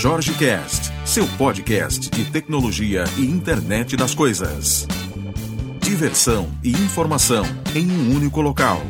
Jorge Cast, seu podcast de tecnologia e internet das coisas. Diversão e informação em um único local.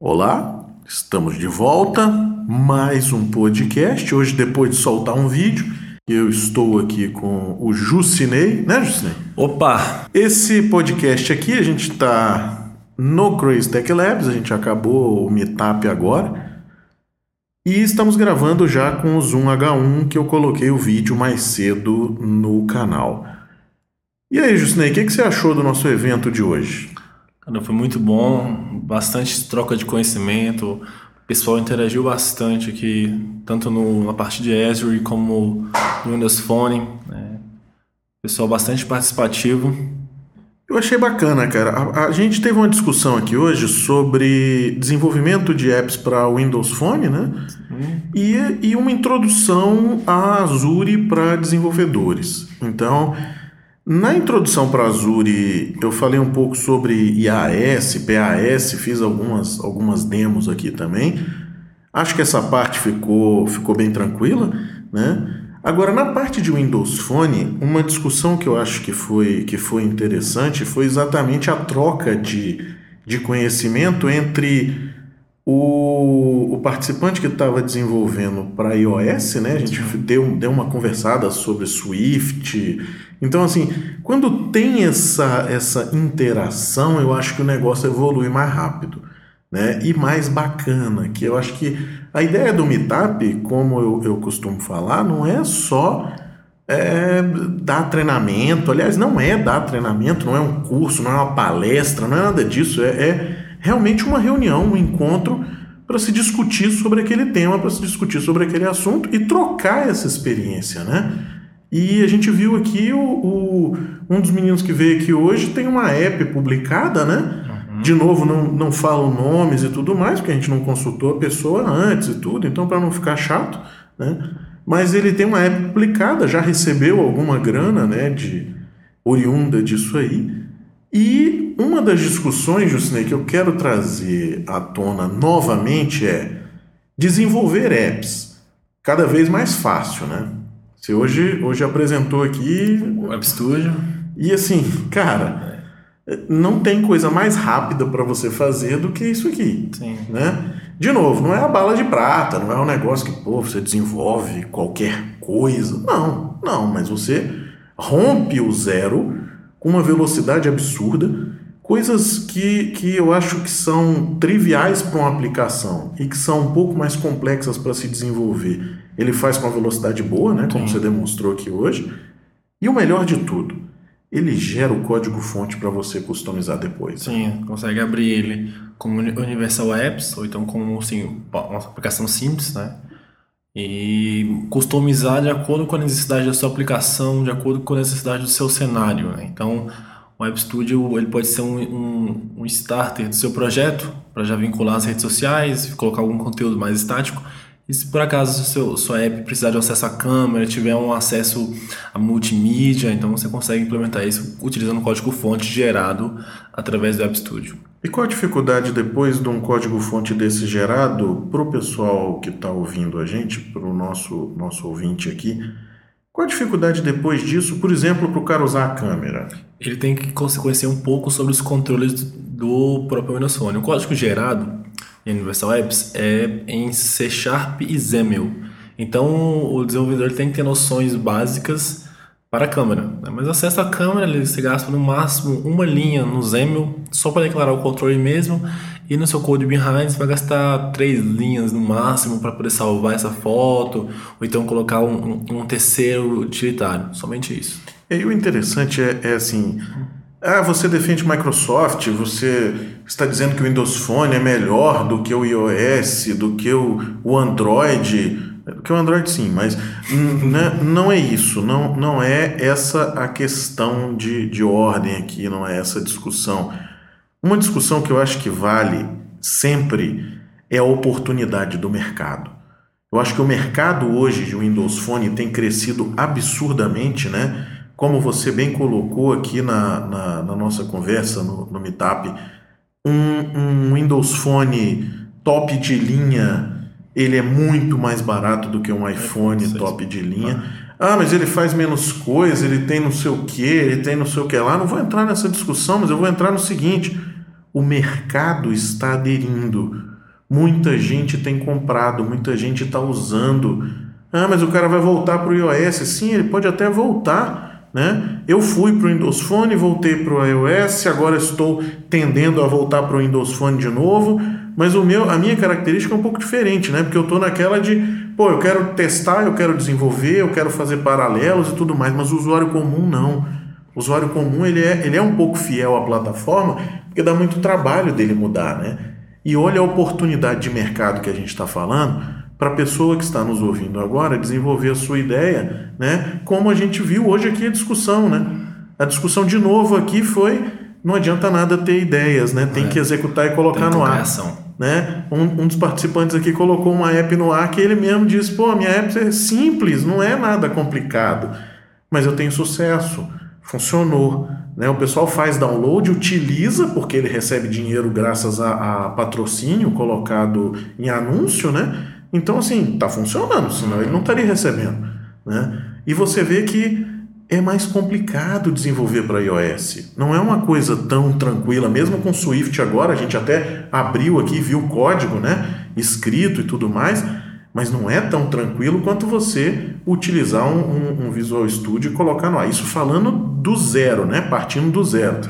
Olá, estamos de volta. Mais um podcast. Hoje, depois de soltar um vídeo, eu estou aqui com o Jucinei, né, Jucinei? Opa! Esse podcast aqui a gente está no Crazy Tech Labs, a gente acabou o meetup agora. E estamos gravando já com o Zoom H1 que eu coloquei o vídeo mais cedo no canal. E aí, Jusney, o que, que você achou do nosso evento de hoje? Cara, foi muito bom, bastante troca de conhecimento, o pessoal interagiu bastante aqui, tanto no, na parte de Azure como no Windows Phone. Né? Pessoal bastante participativo. Eu achei bacana, cara. A, a, gente teve uma discussão aqui hoje sobre desenvolvimento de apps para Windows Phone, né? E, e uma introdução a Azure para desenvolvedores. Então, na introdução para Azure, eu falei um pouco sobre IAS, PAS, fiz algumas, algumas demos aqui também. Acho que essa parte ficou, ficou bem tranquila, né? Agora, na parte de Windows Phone, uma discussão que eu acho que foi, que foi interessante foi exatamente a troca de, de conhecimento entre o, o participante que estava desenvolvendo para iOS, né? A gente deu, deu uma conversada sobre Swift. Então, assim, quando tem essa, essa interação, eu acho que o negócio evolui mais rápido né? e mais bacana, que eu acho que a ideia do Meetup, como eu, eu costumo falar, não é só é, dar treinamento, aliás, não é dar treinamento, não é um curso, não é uma palestra, não é nada disso, é, é realmente uma reunião, um encontro para se discutir sobre aquele tema, para se discutir sobre aquele assunto e trocar essa experiência, né? E a gente viu aqui o, o um dos meninos que veio aqui hoje tem uma app publicada, né? De novo, não, não falo nomes e tudo mais, porque a gente não consultou a pessoa antes e tudo, então para não ficar chato, né? Mas ele tem uma app publicada, já recebeu alguma grana, né, de oriunda disso aí. E uma das discussões, Justinei, que eu quero trazer à tona novamente é desenvolver apps cada vez mais fácil, né? Você hoje, hoje apresentou aqui o Web Studio. E assim, cara, não tem coisa mais rápida para você fazer do que isso aqui. Sim. Né? De novo, não é a bala de prata, não é um negócio que pô, você desenvolve qualquer coisa. Não, não, mas você rompe o zero com uma velocidade absurda, coisas que, que eu acho que são triviais para uma aplicação e que são um pouco mais complexas para se desenvolver. Ele faz com uma velocidade boa, né, como Sim. você demonstrou aqui hoje. E o melhor de tudo, ele gera o código-fonte para você customizar depois. Sim, consegue abrir ele como Universal Apps, ou então como assim, uma aplicação simples, né? E customizar de acordo com a necessidade da sua aplicação, de acordo com a necessidade do seu cenário. Né? Então, o Web Studio ele pode ser um, um, um starter do seu projeto, para já vincular as redes sociais, colocar algum conteúdo mais estático, e se por acaso seu, sua app precisar de acesso à câmera, tiver um acesso a multimídia, então você consegue implementar isso utilizando o código-fonte gerado através do App Studio. E qual a dificuldade depois de um código-fonte desse gerado para o pessoal que está ouvindo a gente, para o nosso, nosso ouvinte aqui? Qual a dificuldade depois disso, por exemplo, para o cara usar a câmera? Ele tem que conhecer um pouco sobre os controles do próprio Windows Phone. O código gerado Universal Apps é em C Sharp e XAML. Então o desenvolvedor tem que ter noções básicas para a câmera. Né? Mas acesso à câmera, se gasta no máximo uma linha no XAML só para declarar o controle mesmo. E no seu code behind você vai gastar três linhas no máximo para poder salvar essa foto, ou então colocar um, um terceiro utilitário. Somente isso. E o interessante é, é assim ah, você defende Microsoft, você está dizendo que o Windows Phone é melhor do que o iOS, do que o, o Android. Do que o Android sim, mas né, não é isso, não, não é essa a questão de, de ordem aqui, não é essa discussão. Uma discussão que eu acho que vale sempre é a oportunidade do mercado. Eu acho que o mercado hoje de Windows Phone tem crescido absurdamente, né? Como você bem colocou aqui na, na, na nossa conversa no, no Meetup, um, um, Windows Phone top de linha ele é muito mais barato do que um iPhone top de linha. Ah, mas ele faz menos coisa, ele tem não sei o que, ele tem não sei o que lá. Não vou entrar nessa discussão, mas eu vou entrar no seguinte: o mercado está aderindo. Muita gente tem comprado, muita gente está usando. Ah, mas o cara vai voltar para o iOS. Sim, ele pode até voltar. Né? Eu fui para o Windows Phone, voltei para o iOS, agora estou tendendo a voltar para o Windows Phone de novo, mas o meu, a minha característica é um pouco diferente, né? Porque eu estou naquela de, pô, eu quero testar, eu quero desenvolver, eu quero fazer paralelos e tudo mais, mas o usuário comum não. O usuário comum ele é, ele é um pouco fiel à plataforma, porque dá muito trabalho dele mudar, né? E olha a oportunidade de mercado que a gente está falando para a pessoa que está nos ouvindo agora desenvolver a sua ideia, né? Como a gente viu hoje aqui a discussão, né? A discussão de novo aqui foi não adianta nada ter ideias, né? Tem é. que executar e colocar no ar. Ação. Né? Um, um, dos participantes aqui colocou uma app no ar que ele mesmo disse: pô, minha app é simples, não é nada complicado, mas eu tenho sucesso, funcionou. Né? O pessoal faz download, utiliza, porque ele recebe dinheiro graças a, a patrocínio colocado em anúncio, né? Então, assim, está funcionando, senão ele não estaria recebendo. Né? E você vê que é mais complicado desenvolver para iOS. Não é uma coisa tão tranquila, mesmo com Swift agora, a gente até abriu aqui, viu o código né, escrito e tudo mais, mas não é tão tranquilo quanto você utilizar um, um, um Visual Studio e colocar no ar. Isso falando do zero, né, partindo do zero.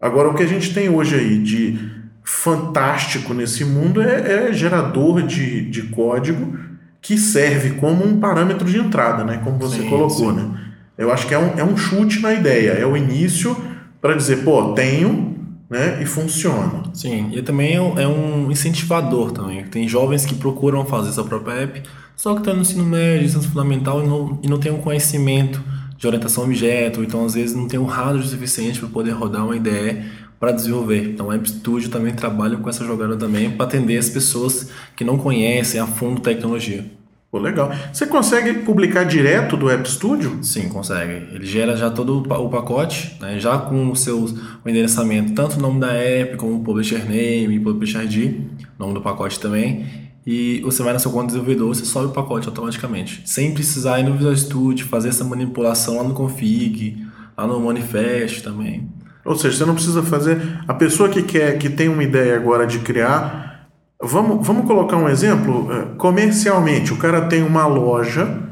Agora, o que a gente tem hoje aí de fantástico nesse mundo é, é gerador de, de código que serve como um parâmetro de entrada, né? Como você sim, colocou, sim. né? Eu acho que é um, é um chute na ideia, é o início para dizer, pô, tenho, né? E funciona. Sim, e também é um, é um incentivador também. Tem jovens que procuram fazer sua própria app, só que estão no ensino médio, ensino fundamental e não, e não tem um conhecimento de orientação a objeto, então às vezes não tem um hardware suficiente para poder rodar uma ideia para desenvolver. Então, o App Studio também trabalha com essa jogada também para atender as pessoas que não conhecem a fundo tecnologia. Pô, legal. Você consegue publicar direto do App Studio? Sim, consegue. Ele gera já todo o pacote, né? já com o seu o endereçamento, tanto o nome da app, como o Publisher Name Publisher ID, nome do pacote também. E você vai na sua conta de desenvolvedor, você sobe o pacote automaticamente. Sem precisar ir no Visual Studio, fazer essa manipulação lá no config, lá no manifest também. Ou seja, você não precisa fazer. A pessoa que quer, que tem uma ideia agora de criar, vamos, vamos colocar um exemplo é, comercialmente. O cara tem uma loja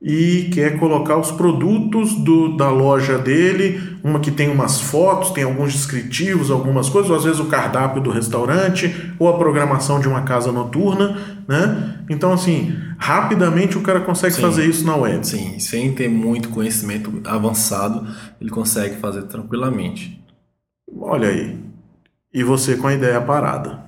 e quer colocar os produtos do, da loja dele, uma que tem umas fotos, tem alguns descritivos, algumas coisas, ou às vezes o cardápio do restaurante, ou a programação de uma casa noturna, né? Então, assim, rapidamente o cara consegue sim, fazer isso na web. Sim, sem ter muito conhecimento avançado, ele consegue fazer tranquilamente. Olha aí. E você com a ideia parada.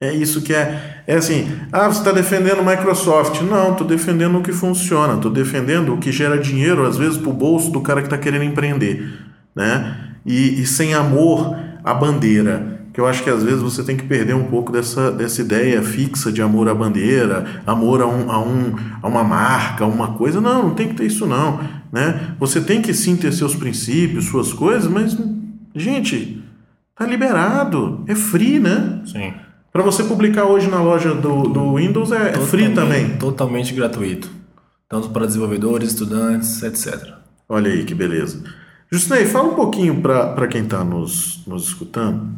É isso que é. É assim, ah, você está defendendo Microsoft. Não, estou defendendo o que funciona, estou defendendo o que gera dinheiro, às vezes, para o bolso do cara que está querendo empreender. Né? E, e, sem amor à bandeira. Que eu acho que às vezes você tem que perder um pouco dessa, dessa ideia fixa de amor à bandeira, amor a, um, a, um, a uma marca, a uma coisa. Não, não tem que ter isso, não. Né? Você tem que sim ter seus princípios, suas coisas, mas Gente, tá liberado. É free, né? Sim. Para você publicar hoje na loja do, do Windows é, é free também. Totalmente gratuito. Tanto para desenvolvedores, estudantes, etc. Olha aí que beleza. Justinei, fala um pouquinho para quem está nos, nos escutando.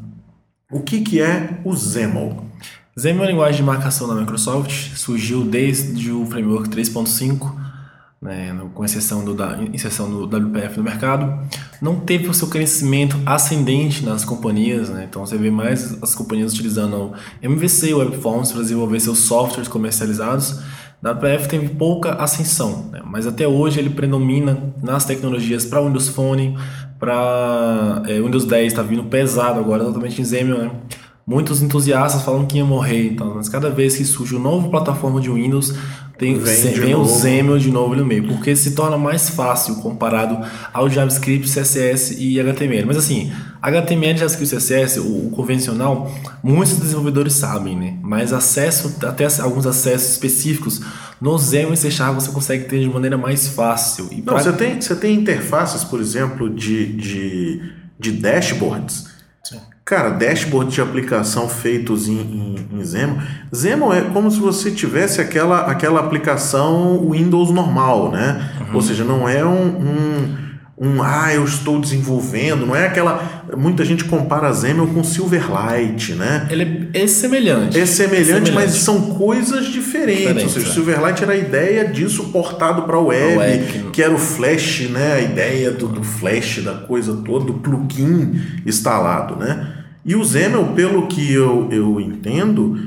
O que, que é o XAML? XAML é uma linguagem de marcação da Microsoft. Surgiu desde o framework 3.5 né, com exceção do, da inserção do WPF no mercado, não teve o seu crescimento ascendente nas companhias. Né? Então você vê mais as companhias utilizando MVC, Webforms para desenvolver seus softwares comercializados. A WPF teve pouca ascensão, né? mas até hoje ele predomina nas tecnologias para Windows Phone, para é, Windows 10 está vindo pesado agora, totalmente em XAML, né? Muitos entusiastas falam que ia morrer, então, mas cada vez que surge uma nova plataforma de Windows, tem, vem, vem o XAML de novo no meio, porque se torna mais fácil comparado ao JavaScript, CSS e HTML. Mas assim, HTML, JavaScript, CSS, o, o convencional, muitos desenvolvedores sabem, né? Mas acesso, até alguns acessos específicos, no XAML e C Sharp você consegue ter de maneira mais fácil. E Não, pra... você, tem, você tem interfaces, por exemplo, de, de, de dashboards. Cara, dashboard de aplicação feitos em, em, em Zemo. Zemo é como se você tivesse aquela, aquela aplicação Windows normal, né? Uhum. Ou seja, não é um, um, um, ah, eu estou desenvolvendo, não é aquela. Muita gente compara Zemo com Silverlight, né? Ele é semelhante. É semelhante, é semelhante. mas são coisas diferentes. Diferente, ou seja, é. Silverlight era a ideia disso portado para a web, web, que era o Flash, né? A ideia do, do Flash, da coisa toda, do plugin instalado, né? E o Zemel, pelo que eu, eu entendo,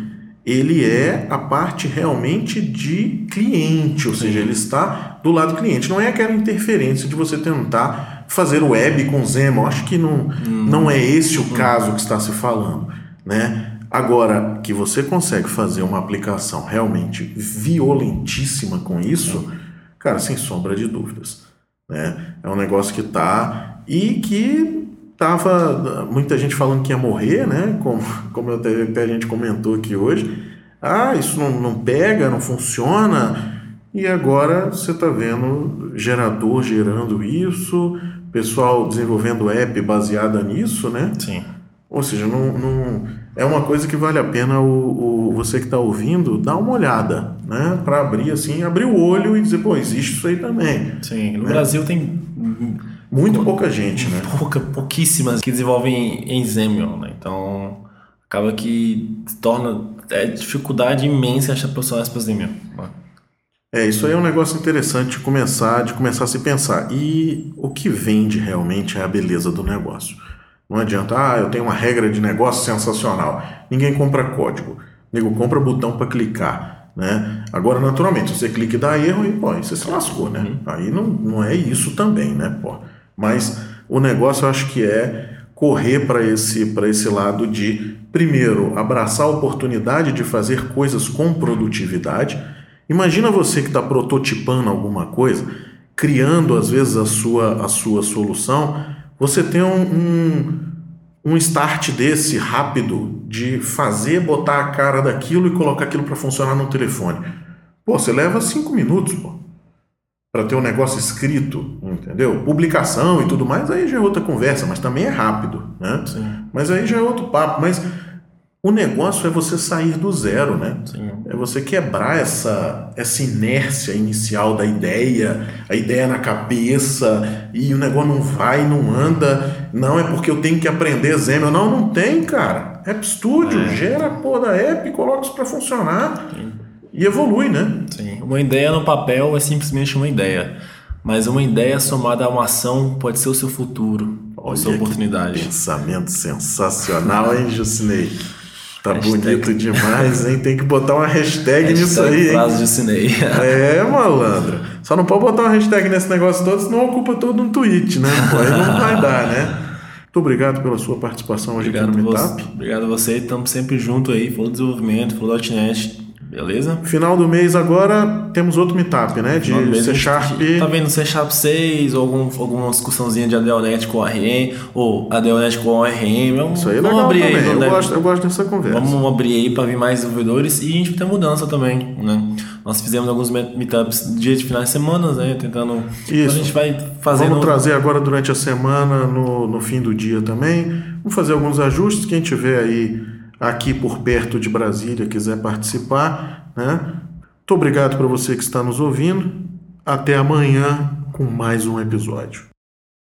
ele é a parte realmente de cliente, ou seja, ele está do lado do cliente. Não é aquela interferência de você tentar fazer web com Zemel. Acho que não, hum. não é esse o caso que está se falando. Né? Agora, que você consegue fazer uma aplicação realmente violentíssima com isso, cara, sem sombra de dúvidas. Né? É um negócio que está e que tava muita gente falando que ia morrer, né? Como, como até, até a gente comentou aqui hoje. Ah, isso não, não pega, não funciona. E agora você está vendo gerador gerando isso, pessoal desenvolvendo app baseada nisso, né? Sim. Ou seja, não, não é uma coisa que vale a pena o, o você que está ouvindo dar uma olhada, né? Para abrir assim, abrir o olho e dizer, pô, existe isso aí também. Sim, no né? Brasil tem muito pouca gente, né? Pouca, pouquíssimas que desenvolvem em Xamion, né? Então, acaba que torna é dificuldade imensa achar profissionais para Xamion. Né? É, isso aí é um negócio interessante de começar, de começar a se pensar. E o que vende realmente é a beleza do negócio. Não adianta, ah, eu tenho uma regra de negócio sensacional. Ninguém compra código. Nego compra botão para clicar. Né? Agora, naturalmente, você clica e dá erro, aí, pô, aí você se lascou, né? Uhum. Aí não, não é isso também, né? Pô. Mas o negócio eu acho que é correr para esse, esse lado de, primeiro, abraçar a oportunidade de fazer coisas com produtividade. Imagina você que está prototipando alguma coisa, criando às vezes a sua, a sua solução, você tem um, um, um start desse rápido de fazer, botar a cara daquilo e colocar aquilo para funcionar no telefone. Pô, você leva cinco minutos, pô para ter um negócio escrito, entendeu? Publicação e tudo mais, aí já é outra conversa, mas também é rápido, né? Sim. Mas aí já é outro papo. Mas o negócio é você sair do zero, né? Sim. É você quebrar essa, essa inércia inicial da ideia, a ideia na cabeça, e o negócio não vai, não anda. Não, é porque eu tenho que aprender Zeno. Não, não tem, cara. App Studio, é. gera a porra da app, coloca isso para funcionar. Sim e evolui, né? Sim. Uma ideia no papel é simplesmente uma ideia. Mas uma ideia somada a uma ação pode ser o seu futuro, Olha a sua oportunidade. pensamento sensacional, hein, Jucinei? Tá hashtag... bonito demais, hein? Tem que botar uma hashtag, hashtag nisso aí. Prazo Jucinei. é, malandro. Só não pode botar uma hashtag nesse negócio todo, senão ocupa todo um tweet, né? Pô, aí não vai dar, né? Muito obrigado pela sua participação hoje obrigado aqui no Meetup. Você, obrigado a você, estamos sempre junto aí, falou desenvolvimento, falou .NET, Beleza? Final do mês agora temos outro meetup, né? De C Sharp. Tá vendo C Sharp 6, ou algum, alguma discussãozinha de ADLNet com ORM, ou ADLNet com ORM. Vamos, Isso aí é legal abrir também. Aí, eu, deve... gosto, eu gosto dessa conversa. Vamos abrir aí para vir mais desenvolvedores e a gente tem mudança também, né? Nós fizemos alguns meetups dia de finais de semana, né? Tentando. Isso. Então a gente vai fazer. Vamos trazer agora durante a semana, no, no fim do dia também. Vamos fazer alguns ajustes. Quem tiver aí aqui por perto de Brasília quiser participar, né? Muito obrigado para você que está nos ouvindo. Até amanhã com mais um episódio.